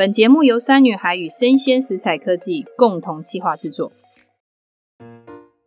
本节目由酸女孩与生鲜食材科技共同企划制作。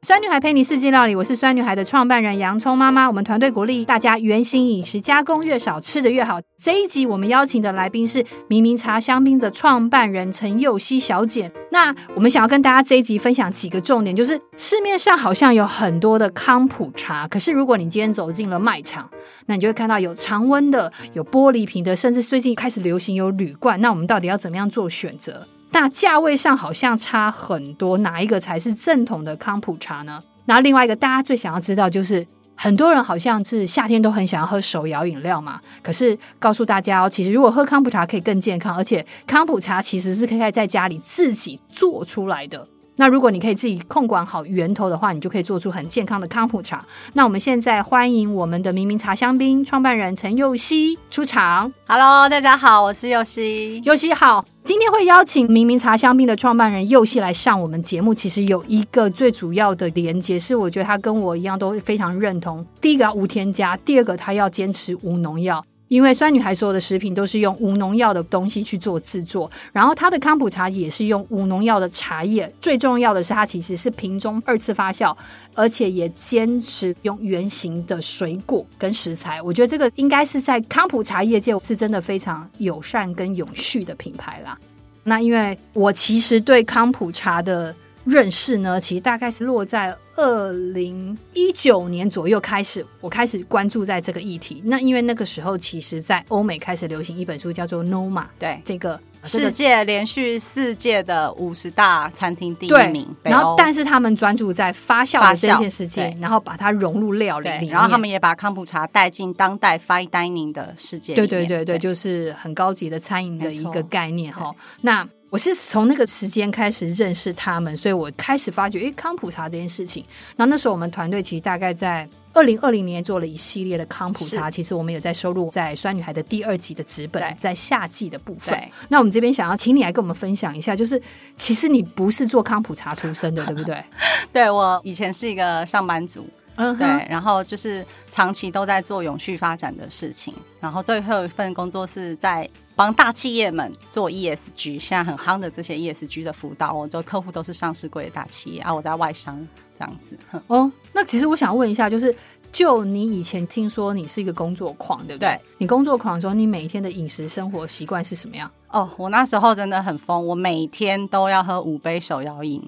酸女孩陪你四季料理，我是酸女孩的创办人洋葱妈妈。我们团队鼓励大家原型饮食，加工越少，吃得越好。这一集我们邀请的来宾是明明茶香槟的创办人陈佑希小姐。那我们想要跟大家这一集分享几个重点，就是市面上好像有很多的康普茶，可是如果你今天走进了卖场，那你就会看到有常温的，有玻璃瓶的，甚至最近开始流行有铝罐。那我们到底要怎么样做选择？那价位上好像差很多，哪一个才是正统的康普茶呢？那另外一个大家最想要知道就是，很多人好像是夏天都很想要喝手摇饮料嘛。可是告诉大家哦，其实如果喝康普茶可以更健康，而且康普茶其实是可以在家里自己做出来的。那如果你可以自己控管好源头的话，你就可以做出很健康的康普茶。那我们现在欢迎我们的明明茶香槟创办人陈佑希出场。Hello，大家好，我是佑希。佑希好，今天会邀请明明茶香槟的创办人佑希来上我们节目，其实有一个最主要的连接，是我觉得他跟我一样都非常认同。第一个要无添加，第二个他要坚持无农药。因为酸女孩所有的食品都是用无农药的东西去做制作，然后它的康普茶也是用无农药的茶叶，最重要的是它其实是瓶中二次发酵，而且也坚持用原型的水果跟食材。我觉得这个应该是在康普茶业界是真的非常友善跟永续的品牌啦。那因为我其实对康普茶的认识呢，其实大概是落在二零一九年左右开始，我开始关注在这个议题。那因为那个时候，其实在欧美开始流行一本书，叫做《NOMA》，对这个世界连续四届的五十大餐厅第一名。然后，但是他们专注在发酵的这件事情，然后把它融入料理里面。然后他们也把康普茶带进当代 fine dining 的世界。对对对对，就是很高级的餐饮的一个概念哈。那我是从那个时间开始认识他们，所以我开始发觉，诶，康普茶这件事情。然后那时候我们团队其实大概在二零二零年做了一系列的康普茶，其实我们有在收录在酸女孩的第二集的纸本，在夏季的部分。那我们这边想要请你来跟我们分享一下，就是其实你不是做康普茶出身的，对不对？对，我以前是一个上班族。嗯，对，然后就是长期都在做永续发展的事情，然后最后一份工作是在帮大企业们做 ESG，现在很夯的这些 ESG 的辅导，我的客户都是上市柜的大企业啊，我在外商这样子。哦，那其实我想问一下，就是就你以前听说你是一个工作狂，对不对？对，你工作狂的时候，你每一天的饮食生活习惯是什么样？哦，我那时候真的很疯，我每天都要喝五杯手摇饮。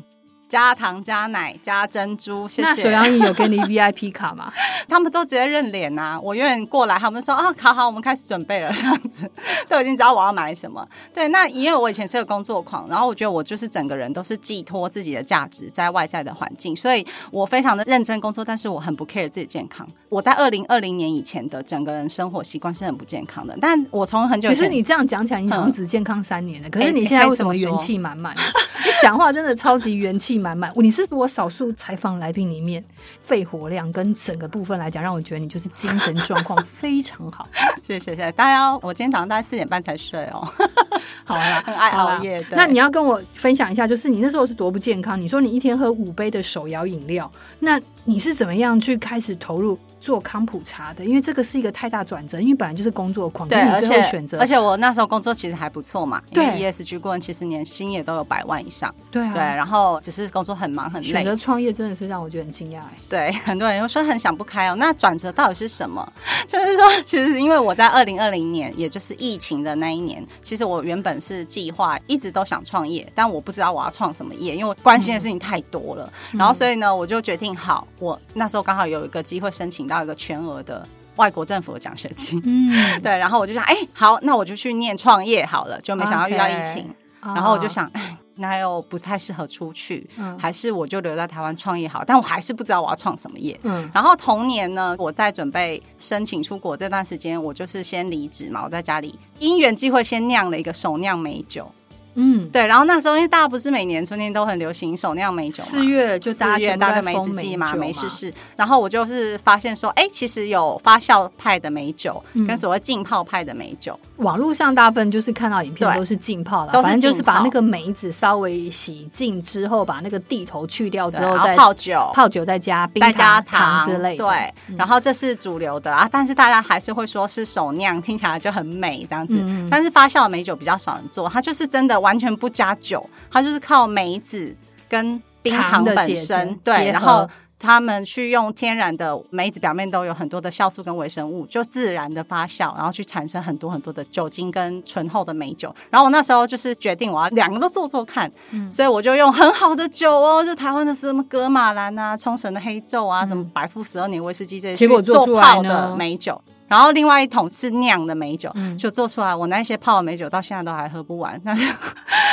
加糖加奶加珍珠，谢谢。那手摇饮有给你 VIP 卡吗？他们都直接认脸呐、啊，我愿意过来，他们说啊，卡好，我们开始准备了，这样子都已经知道我要买什么。对，那因为我以前是个工作狂，然后我觉得我就是整个人都是寄托自己的价值在外在的环境，所以我非常的认真工作，但是我很不 care 自己健康。我在二零二零年以前的整个人生活习惯是很不健康的，但我从很久其实你这样讲起来，你好像只健康三年了，嗯、可是你现在为什么元气满满？你讲话真的超级元气满满，你是我少数采访来宾里面肺活量跟整个部分来讲，让我觉得你就是精神状况 非常好。谢谢谢谢大家，我今天早上大概四点半才睡哦。好了，很爱熬夜。那你要跟我分享一下，就是你那时候是多不健康？你说你一天喝五杯的手摇饮料，那你是怎么样去开始投入？做康普茶的，因为这个是一个太大转折，因为本来就是工作狂，对，而且选择，而且我那时候工作其实还不错嘛，对，ESG 顾问其实年薪也都有百万以上，对啊，对，然后只是工作很忙很累，选择创业真的是让我觉得很惊讶哎，对，很多人又说很想不开哦，那转折到底是什么？就是说，其实因为我在二零二零年，也就是疫情的那一年，其实我原本是计划一直都想创业，但我不知道我要创什么业，因为我关心的事情太多了，嗯、然后所以呢，我就决定好，我那时候刚好有一个机会申请到一个全额的。外国政府的奖学金，嗯，对，然后我就想，哎、欸，好，那我就去念创业好了，就没想到遇到疫情，okay. 然后我就想，哎，那又不太适合出去，嗯，还是我就留在台湾创业好，但我还是不知道我要创什么业，嗯，然后同年呢，我在准备申请出国这段时间，我就是先离职嘛，我在家里因缘际会先酿了一个手酿美酒。嗯，对。然后那时候因为大家不是每年春天都很流行手酿美酒嘛，四月就大家大家梅子季嘛，梅试试。然后我就是发现说，哎，其实有发酵派的美酒，跟所谓浸泡派的美酒。网络上大部分就是看到影片都是浸泡了，反正就是把那个梅子稍微洗净之后，把那个蒂头去掉之后，再泡酒，泡酒再加冰、再加糖之类的。对，然后这是主流的啊，但是大家还是会说是手酿，听起来就很美这样子。但是发酵的美酒比较少人做，它就是真的完全不加酒，它就是靠梅子跟冰糖本身对，然后。他们去用天然的梅子，表面都有很多的酵素跟微生物，就自然的发酵，然后去产生很多很多的酒精跟醇厚的美酒。然后我那时候就是决定我要两个都做做看，嗯、所以我就用很好的酒哦，就台湾的什么格马兰啊、冲绳的黑昼啊、嗯、什么百富十二年威士忌这些，结果做泡的美酒。然后另外一桶是酿的美酒，嗯、就做出来。我那些泡的美酒到现在都还喝不完。那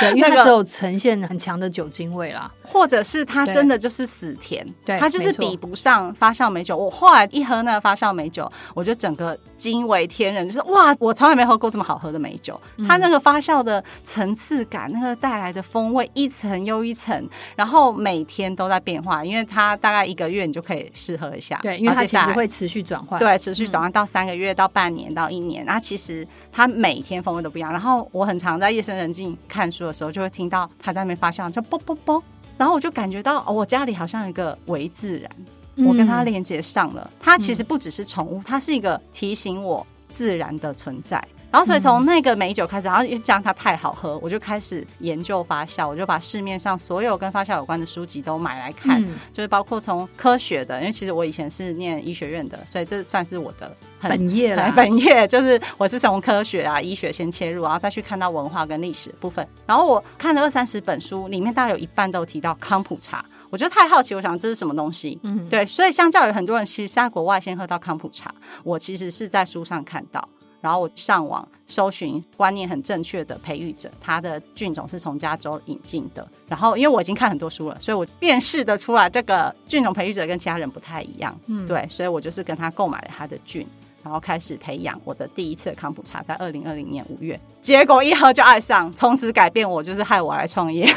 对，因为它只有呈现很强的酒精味啦，或者是它真的就是死甜，对，它就是比不上发酵美酒。我后来一喝那个发酵美酒，我就整个惊为天人，就是哇，我从来没喝过这么好喝的美酒。嗯、它那个发酵的层次感，那个带来的风味一层又一层，然后每天都在变化，因为它大概一个月你就可以试喝一下。对，因为它其实会持续转换，对，持续转换到三。三个月到半年到一年，那其实它每天风味都不一样。然后我很常在夜深人静看书的时候，就会听到它在那边发笑，就啵啵啵。然后我就感觉到，哦，我家里好像有一个微自然，我跟它连接上了。它其实不只是宠物，它是一个提醒我自然的存在。然后，所以从那个美酒开始，然后又讲它太好喝，我就开始研究发酵，我就把市面上所有跟发酵有关的书籍都买来看，嗯、就是包括从科学的，因为其实我以前是念医学院的，所以这算是我的本业了。本业就是我是从科学啊、医学先切入，然后再去看到文化跟历史的部分。然后我看了二三十本书，里面大概有一半都提到康普茶，我觉得太好奇，我想这是什么东西？嗯，对，所以相较于很多人其实是在国外先喝到康普茶，我其实是在书上看到。然后我上网搜寻观念很正确的培育者，他的菌种是从加州引进的。然后因为我已经看很多书了，所以我辨识的出来这个菌种培育者跟其他人不太一样。嗯，对，所以我就是跟他购买了他的菌，然后开始培养我的第一次的康普茶，在二零二零年五月，结果一喝就爱上，从此改变我，就是害我来创业。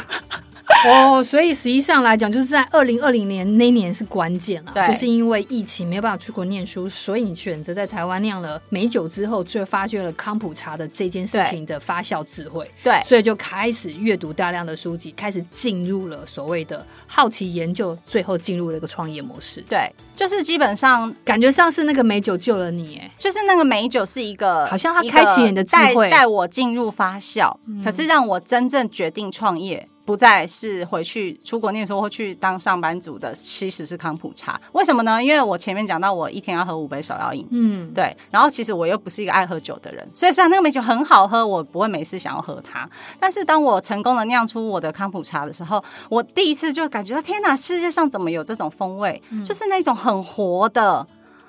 哦，所以实际上来讲，就是在二零二零年那年是关键了，就是因为疫情没有办法出国念书，所以你选择在台湾酿了美酒之后，就发掘了康普茶的这件事情的发酵智慧，对，所以就开始阅读大量的书籍，开始进入了所谓的好奇研究，最后进入了一个创业模式，对，就是基本上感觉上是那个美酒救了你，哎，就是那个美酒是一个，好像它开启你的智慧，带我进入发酵，嗯、可是让我真正决定创业。不再是回去出国念书或去当上班族的，其实是康普茶。为什么呢？因为我前面讲到，我一天要喝五杯手摇饮，嗯，对。然后其实我又不是一个爱喝酒的人，所以虽然那个美酒很好喝，我不会每次想要喝它。但是当我成功的酿出我的康普茶的时候，我第一次就感觉到，天哪，世界上怎么有这种风味？嗯，就是那种很活的。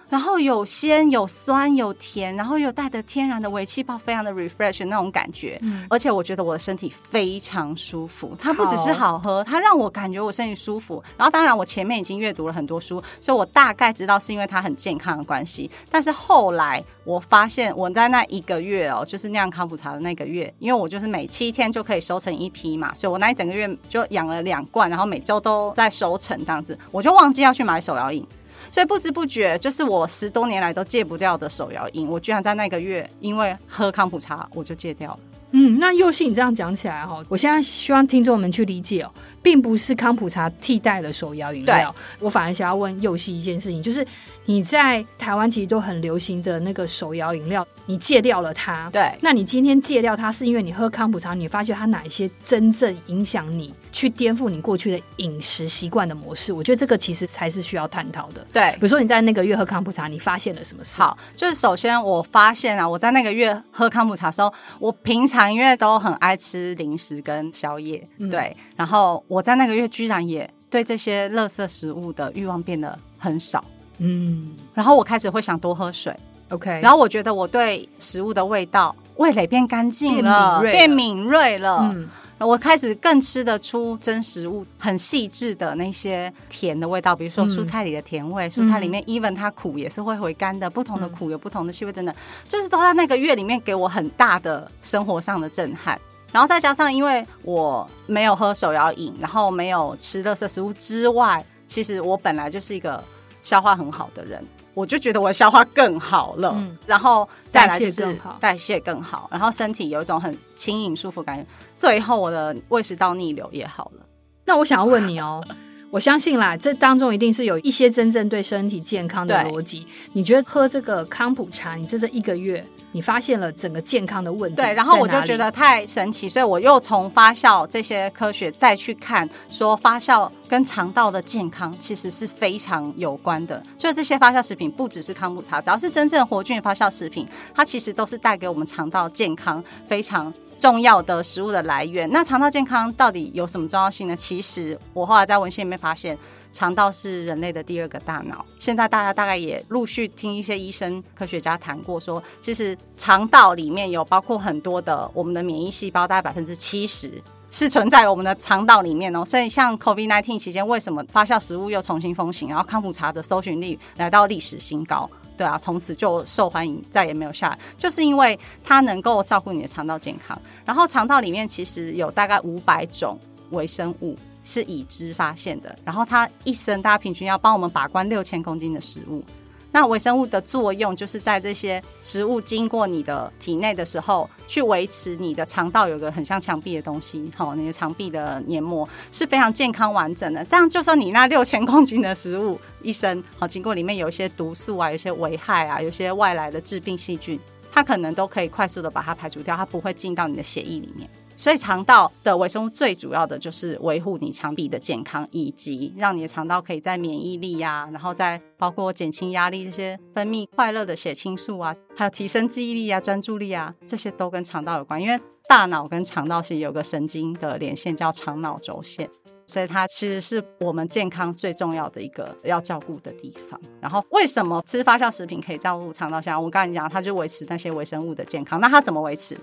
然后有鲜有酸有甜，然后又带着天然的微气泡，非常的 refresh 那种感觉。嗯，而且我觉得我的身体非常舒服。它不只是好喝，它让我感觉我身体舒服。然后当然我前面已经阅读了很多书，所以我大概知道是因为它很健康的关系。但是后来我发现我在那一个月哦，就是酿康普茶的那个月，因为我就是每七天就可以收成一批嘛，所以我那一整个月就养了两罐，然后每周都在收成这样子，我就忘记要去买手摇饮。所以不知不觉，就是我十多年来都戒不掉的手摇饮，我居然在那个月因为喝康普茶，我就戒掉了。嗯，那又是你这样讲起来哈，我现在希望听众们去理解哦，并不是康普茶替代了手摇饮料，我反而想要问佑熙一件事情，就是。你在台湾其实都很流行的那个手摇饮料，你戒掉了它。对，那你今天戒掉它，是因为你喝康普茶，你发现它哪一些真正影响你，去颠覆你过去的饮食习惯的模式？我觉得这个其实才是需要探讨的。对，比如说你在那个月喝康普茶，你发现了什么事？好，就是首先我发现啊，我在那个月喝康普茶的时候，我平常因为都很爱吃零食跟宵夜，嗯、对，然后我在那个月居然也对这些垃圾食物的欲望变得很少。嗯，然后我开始会想多喝水，OK，然后我觉得我对食物的味道味蕾变干净了，变敏锐了，嗯，我开始更吃得出真食物很细致的那些甜的味道，比如说蔬菜里的甜味，嗯、蔬菜里面 even 它苦也是会回甘的，不同的苦有不同的气味等等，就是都在那个月里面给我很大的生活上的震撼。然后再加上因为我没有喝手摇饮，然后没有吃垃圾食物之外，其实我本来就是一个消化很好的人，我就觉得我消化更好了。嗯，然后再来就是代谢更好，代谢更好，然后身体有一种很轻盈舒服感觉，最后我的胃食道逆流也好了。那我想要问你哦。我相信啦，这当中一定是有一些真正对身体健康的逻辑。你觉得喝这个康普茶，你这这一个月，你发现了整个健康的问题？对，然后我就觉得太神奇，所以我又从发酵这些科学再去看，说发酵跟肠道的健康其实是非常有关的。所以这些发酵食品，不只是康普茶，只要是真正活菌发酵食品，它其实都是带给我们肠道健康非常。重要的食物的来源，那肠道健康到底有什么重要性呢？其实我后来在文献里面发现，肠道是人类的第二个大脑。现在大家大概也陆续听一些医生、科学家谈过，说其实肠道里面有包括很多的我们的免疫细胞，大概百分之七十是存在我们的肠道里面哦。所以像 COVID-19 期间，为什么发酵食物又重新风行，然后康普茶的搜寻率来到历史新高？对啊，从此就受欢迎，再也没有下来，就是因为它能够照顾你的肠道健康。然后肠道里面其实有大概五百种微生物是已知发现的，然后它一生大家平均要帮我们把关六千公斤的食物。那微生物的作用就是在这些食物经过你的体内的时候，去维持你的肠道有个很像墙壁的东西，好，你的肠壁的黏膜是非常健康完整的。这样，就算你那六千公斤的食物一生，好，经过里面有一些毒素啊，有些危害啊，有些外来的致病细菌，它可能都可以快速的把它排除掉，它不会进到你的血液里面。所以肠道的微生物最主要的就是维护你肠壁的健康，以及让你的肠道可以在免疫力呀、然后再包括减轻压力这些分泌快乐的血清素啊，还有提升记忆力啊、专注力啊，这些都跟肠道有关。因为大脑跟肠道是有个神经的连线，叫肠脑轴线，所以它其实是我们健康最重要的一个要照顾的地方。然后为什么吃发酵食品可以照顾肠道？像我刚才讲，它就维持那些微生物的健康。那它怎么维持？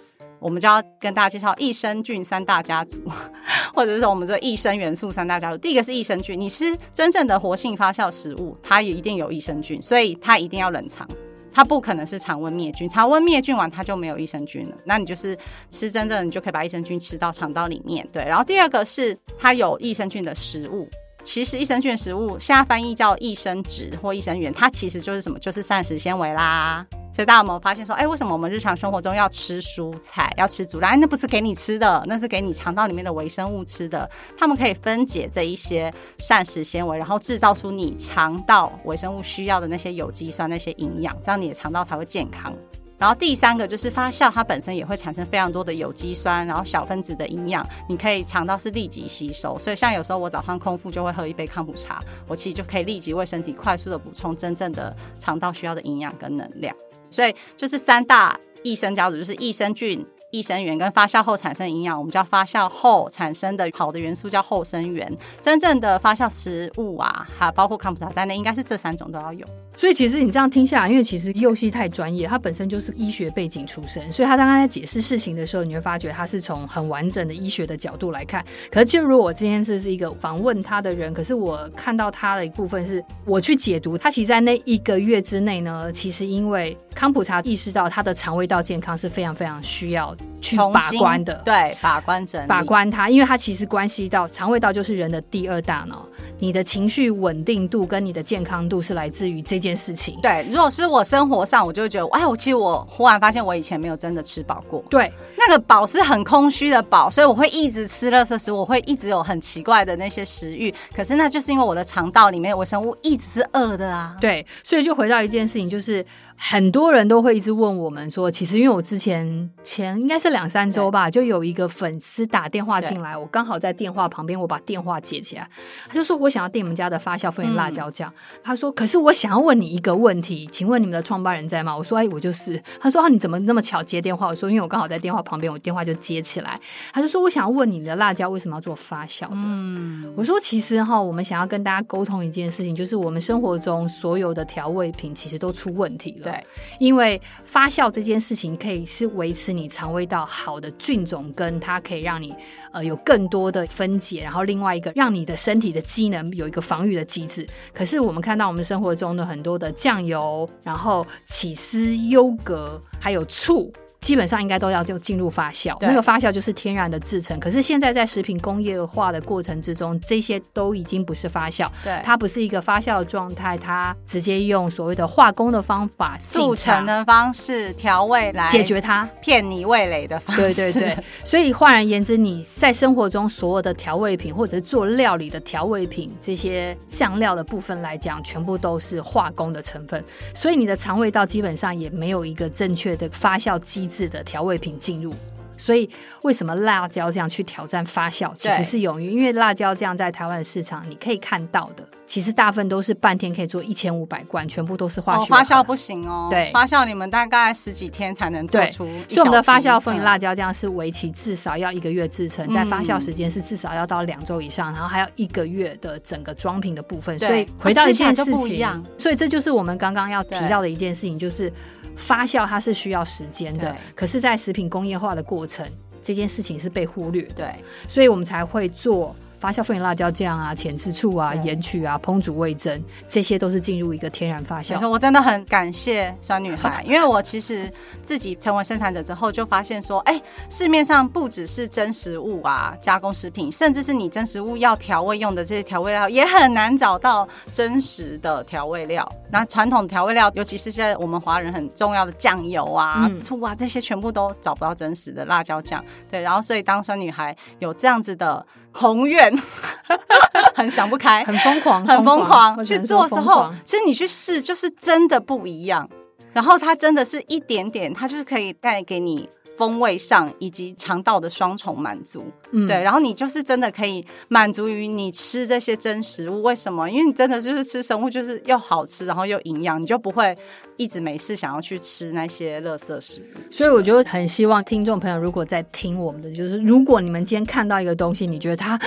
我们就要跟大家介绍益生菌三大家族，或者是说我们这益生元素三大家族。第一个是益生菌，你吃真正的活性发酵食物，它也一定有益生菌，所以它一定要冷藏，它不可能是常温灭菌。常温灭菌完，它就没有益生菌了。那你就是吃真正的，你就可以把益生菌吃到肠道里面。对，然后第二个是它有益生菌的食物。其实益生菌食物现在翻译叫益生质或益生元，它其实就是什么？就是膳食纤维啦。所以大家有没有发现说，哎，为什么我们日常生活中要吃蔬菜，要吃主？哎，那不是给你吃的，那是给你肠道里面的微生物吃的。它们可以分解这一些膳食纤维，然后制造出你肠道微生物需要的那些有机酸、那些营养，这样你的肠道才会健康。然后第三个就是发酵，它本身也会产生非常多的有机酸，然后小分子的营养，你可以肠道是立即吸收。所以像有时候我早上空腹就会喝一杯康普茶，我其实就可以立即为身体快速的补充真正的肠道需要的营养跟能量。所以就是三大益生家族，就是益生菌。益生元跟发酵后产生营养，我们叫发酵后产生的好的元素叫后生元。真正的发酵食物啊，还包括康普茶在内，应该是这三种都要有。所以其实你这样听下来，因为其实祐希太专业，他本身就是医学背景出身，所以他刚刚在解释事情的时候，你会发觉他是从很完整的医学的角度来看。可是就如我今天是是一个访问他的人，可是我看到他的一部分是我去解读，他其实在那一个月之内呢，其实因为康普茶意识到它的肠胃道健康是非常非常需要的。去把关的，对，把关整把关它，因为它其实关系到肠胃道就是人的第二大脑，你的情绪稳定度跟你的健康度是来自于这件事情。对，如果是我生活上，我就会觉得，哎，我其实我忽然发现我以前没有真的吃饱过，对，那个饱是很空虚的饱，所以我会一直吃垃圾食物，我会一直有很奇怪的那些食欲，可是那就是因为我的肠道里面的微生物一直是饿的啊。对，所以就回到一件事情，就是。很多人都会一直问我们说，其实因为我之前前应该是两三周吧，就有一个粉丝打电话进来，我刚好在电话旁边，我把电话接起来，他就说我想要订你们家的发酵凤眼辣椒酱，嗯、他说可是我想要问你一个问题，请问你们的创办人在吗？我说哎，我就是。他说啊，你怎么那么巧接电话？我说因为我刚好在电话旁边，我电话就接起来。他就说我想要问你的辣椒为什么要做发酵的？嗯，我说其实哈，我们想要跟大家沟通一件事情，就是我们生活中所有的调味品其实都出问题了。对，因为发酵这件事情可以是维持你肠胃道好的菌种，跟它可以让你呃有更多的分解，然后另外一个让你的身体的机能有一个防御的机制。可是我们看到我们生活中的很多的酱油，然后起司、优格，还有醋。基本上应该都要就进入发酵，那个发酵就是天然的制成。可是现在在食品工业化的过程之中，这些都已经不是发酵，对，它不是一个发酵的状态，它直接用所谓的化工的方法速成的方式调味来解决它骗你味蕾的方式。对对对，所以换而言之，你在生活中所有的调味品或者是做料理的调味品这些酱料的部分来讲，全部都是化工的成分，所以你的肠胃道基本上也没有一个正确的发酵机制的调味品进入。所以，为什么辣椒酱去挑战发酵，其实是有因为辣椒酱在台湾的市场，你可以看到的，其实大部分都是半天可以做一千五百罐，全部都是化学、哦。发酵不行哦，对，发酵你们大概十几天才能做出。所以我们的发酵风味辣椒酱是为期至少要一个月制成，在发酵时间是至少要到两周以上，然后还要一个月的整个装瓶的部分。所以回到一件事情，不一样。所以这就是我们刚刚要提到的一件事情，就是发酵它是需要时间的，可是，在食品工业化的过程。这件事情是被忽略，对，所以我们才会做。发酵风味辣椒酱啊、浅吃醋啊、盐曲啊、烹煮味增，这些都是进入一个天然发酵。我真的很感谢酸女孩，因为我其实自己成为生产者之后，就发现说，哎、欸，市面上不只是真食物啊、加工食品，甚至是你真食物要调味用的这些调味料，也很难找到真实的调味料。那传统调味料，尤其是现在我们华人很重要的酱油啊、嗯、醋啊，这些全部都找不到真实的辣椒酱。对，然后所以当酸女孩有这样子的。宏愿 很想不开，很疯狂，很疯狂去做的时候，其实你去试就是真的不一样。然后它真的是一点点，它就是可以带给你。风味上以及肠道的双重满足，嗯，对，然后你就是真的可以满足于你吃这些真食物。为什么？因为你真的就是吃生物，就是又好吃，然后又营养，你就不会一直没事想要去吃那些垃圾食物。所以我就很希望听众朋友，如果在听我们的，就是如果你们今天看到一个东西，你觉得它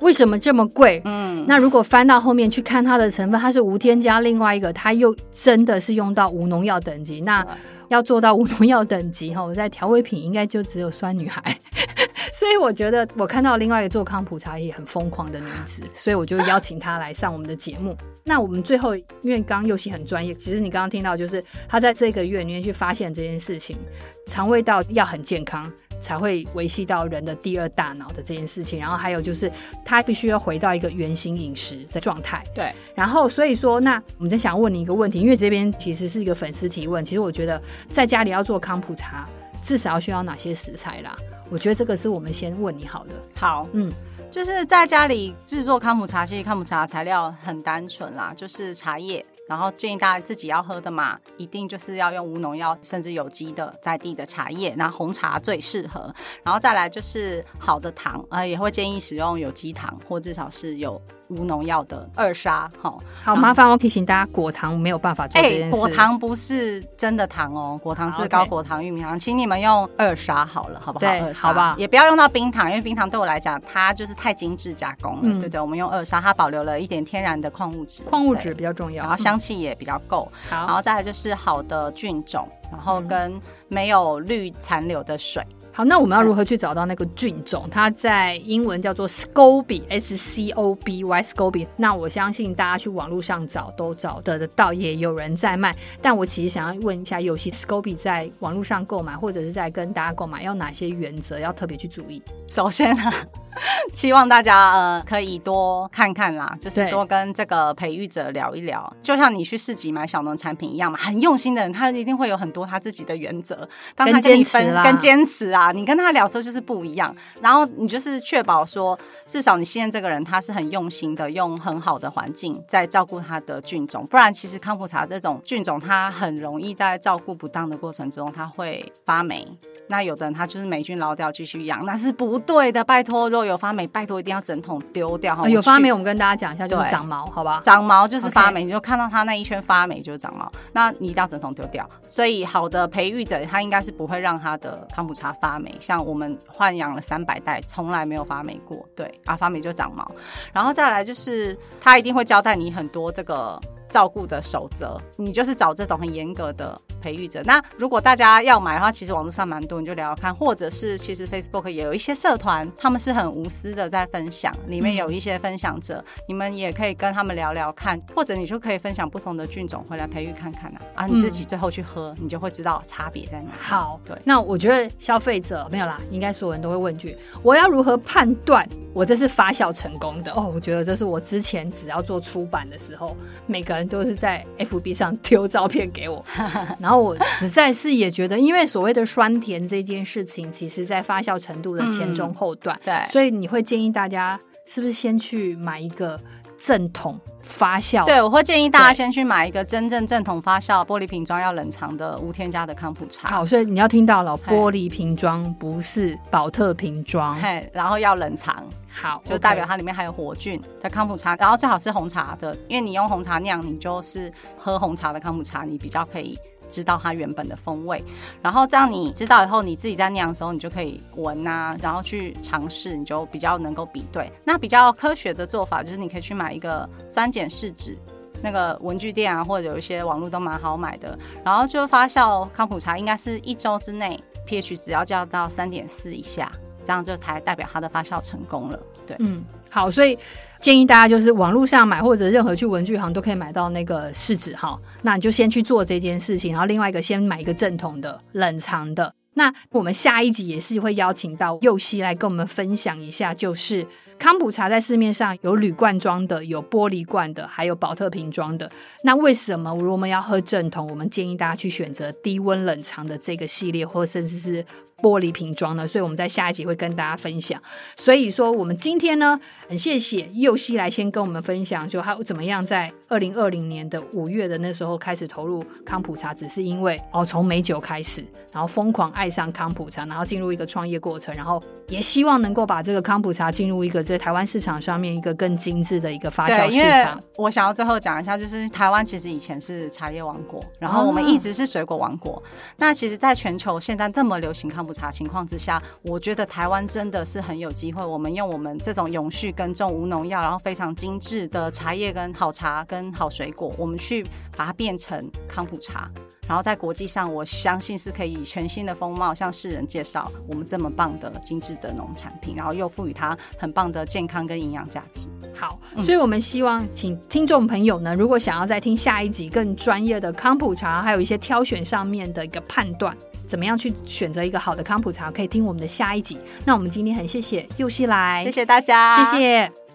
为什么这么贵？嗯，那如果翻到后面去看它的成分，它是无添加，另外一个它又真的是用到无农药等级，那。要做到无农药等级哈，我在调味品应该就只有酸女孩，所以我觉得我看到另外一个做康普茶也很疯狂的女子，所以我就邀请她来上我们的节目。那我们最后，因为刚刚又熙很专业，其实你刚刚听到就是她在这个月里面去发现这件事情，肠胃道要很健康。才会维系到人的第二大脑的这件事情，然后还有就是，他必须要回到一个原型饮食的状态。对，然后所以说，那我们在想问你一个问题，因为这边其实是一个粉丝提问，其实我觉得在家里要做康普茶，至少要需要哪些食材啦？我觉得这个是我们先问你好的。好，嗯，就是在家里制作康普茶，其实康普茶材料很单纯啦，就是茶叶。然后建议大家自己要喝的嘛，一定就是要用无农药甚至有机的在地的茶叶，那红茶最适合。然后再来就是好的糖，呃，也会建议使用有机糖，或至少是有。无农药的二砂，好，好麻烦我提醒大家，果糖没有办法做这件事。欸、果糖不是真的糖哦，果糖是高果糖玉米糖，请你们用二砂好了，好不好？对，好吧，也不要用到冰糖，因为冰糖对我来讲，它就是太精致加工了。嗯、对对，我们用二砂，它保留了一点天然的矿物质，矿物质比较重要，然后香气也比较够。好、嗯，然后再来就是好的菌种，然后跟没有氯残留的水。好，那我们要如何去找到那个菌种？它在英文叫做 SCOBY，S C O B Y，SCOBY。那我相信大家去网络上找都找得得到，也有人在卖。但我其实想要问一下，有些 SCOBY 在网络上购买，或者是在跟大家购买，要哪些原则要特别去注意？首先、啊。希望大家呃可以多看看啦，就是多跟这个培育者聊一聊，就像你去市集买小农产品一样嘛。很用心的人，他一定会有很多他自己的原则，当他跟你分跟坚持啊，你跟他聊的时候就是不一样。然后你就是确保说，至少你信任这个人，他是很用心的，用很好的环境在照顾他的菌种。不然，其实康普茶这种菌种，它很容易在照顾不当的过程中，它会发霉。那有的人他就是霉菌捞掉继续养，那是不对的。拜托，若有发霉，拜托一定要整桶丢掉。哈、呃，有发霉，我们跟大家讲一下，就是长毛，好吧？长毛就是发霉，Okay. 你就看到它那一圈发霉就是长毛，那你一定要整桶丢掉。所以好的培育者，他应该是不会让他的康普茶发霉。像我们豢养了三百代，从来没有发霉过。对啊，发霉就长毛。然后再来就是，他一定会交代你很多这个照顾的守则，你就是找这种很严格的。培育者。那如果大家要买的话，其实网络上蛮多，你就聊聊看，或者是其实 Facebook 也有一些社团，他们是很无私的在分享，里面有一些分享者，嗯、你们也可以跟他们聊聊看，或者你就可以分享不同的菌种回来培育看看啊，啊，你自己最后去喝，你就会知道差别在哪。好，对，那我觉得消费者没有啦，应该所有人都会问句：我要如何判断我这是发酵成功的？哦，我觉得这是我之前只要做出版的时候，每个人都是在 FB 上 丢照片给我，然后我实在是也觉得，因为所谓的酸甜这件事情，其实在发酵程度的前中后段，嗯、对，所以你会建议大家是不是先去买一个正统发酵？对，我会建议大家先去买一个真正正统发酵玻璃瓶装要冷藏的无添加的康普茶。好，所以你要听到了，玻璃瓶装不是宝特瓶装，嘿，然后要冷藏。好，就代表它里面还有活菌的康普茶，然后最好是红茶的，因为你用红茶酿，你就是喝红茶的康普茶，你比较可以知道它原本的风味。然后这样你知道以后，你自己在酿的时候，你就可以闻啊，然后去尝试，你就比较能够比对。那比较科学的做法就是，你可以去买一个酸碱试纸，那个文具店啊，或者有一些网络都蛮好买的。然后就发酵康普茶，应该是一周之内 pH 值要降到三点四以下。这样就才代表它的发酵成功了，对，嗯，好，所以建议大家就是网络上买，或者任何去文具行都可以买到那个试纸哈，那你就先去做这件事情，然后另外一个先买一个正统的冷藏的。那我们下一集也是会邀请到右西来跟我们分享一下，就是康普茶在市面上有铝罐装的，有玻璃罐的，还有宝特瓶装的。那为什么我们要喝正统，我们建议大家去选择低温冷藏的这个系列，或甚至是玻璃瓶装的，所以我们在下一集会跟大家分享。所以说，我们今天呢，很谢谢佑希来先跟我们分享，就他怎么样在二零二零年的五月的那时候开始投入康普茶，只是因为哦，从美酒开始，然后疯狂爱上康普茶，然后进入一个创业过程，然后也希望能够把这个康普茶进入一个在台湾市场上面一个更精致的一个发酵市场。我想要最后讲一下，就是台湾其实以前是茶叶王国，然后我们一直是水果王国。那其实，在全球现在这么流行康普茶情况之下，我觉得台湾真的是很有机会。我们用我们这种永续耕种、无农药，然后非常精致的茶叶跟好茶跟好水果，我们去把它变成康普茶。然后在国际上，我相信是可以以全新的风貌向世人介绍我们这么棒的精致的农产品，然后又赋予它很棒的健康跟营养价值。好，所以我们希望请听众朋友呢，如果想要再听下一集更专业的康普茶，还有一些挑选上面的一个判断，怎么样去选择一个好的康普茶，可以听我们的下一集。那我们今天很谢谢佑希来，谢谢大家，谢谢。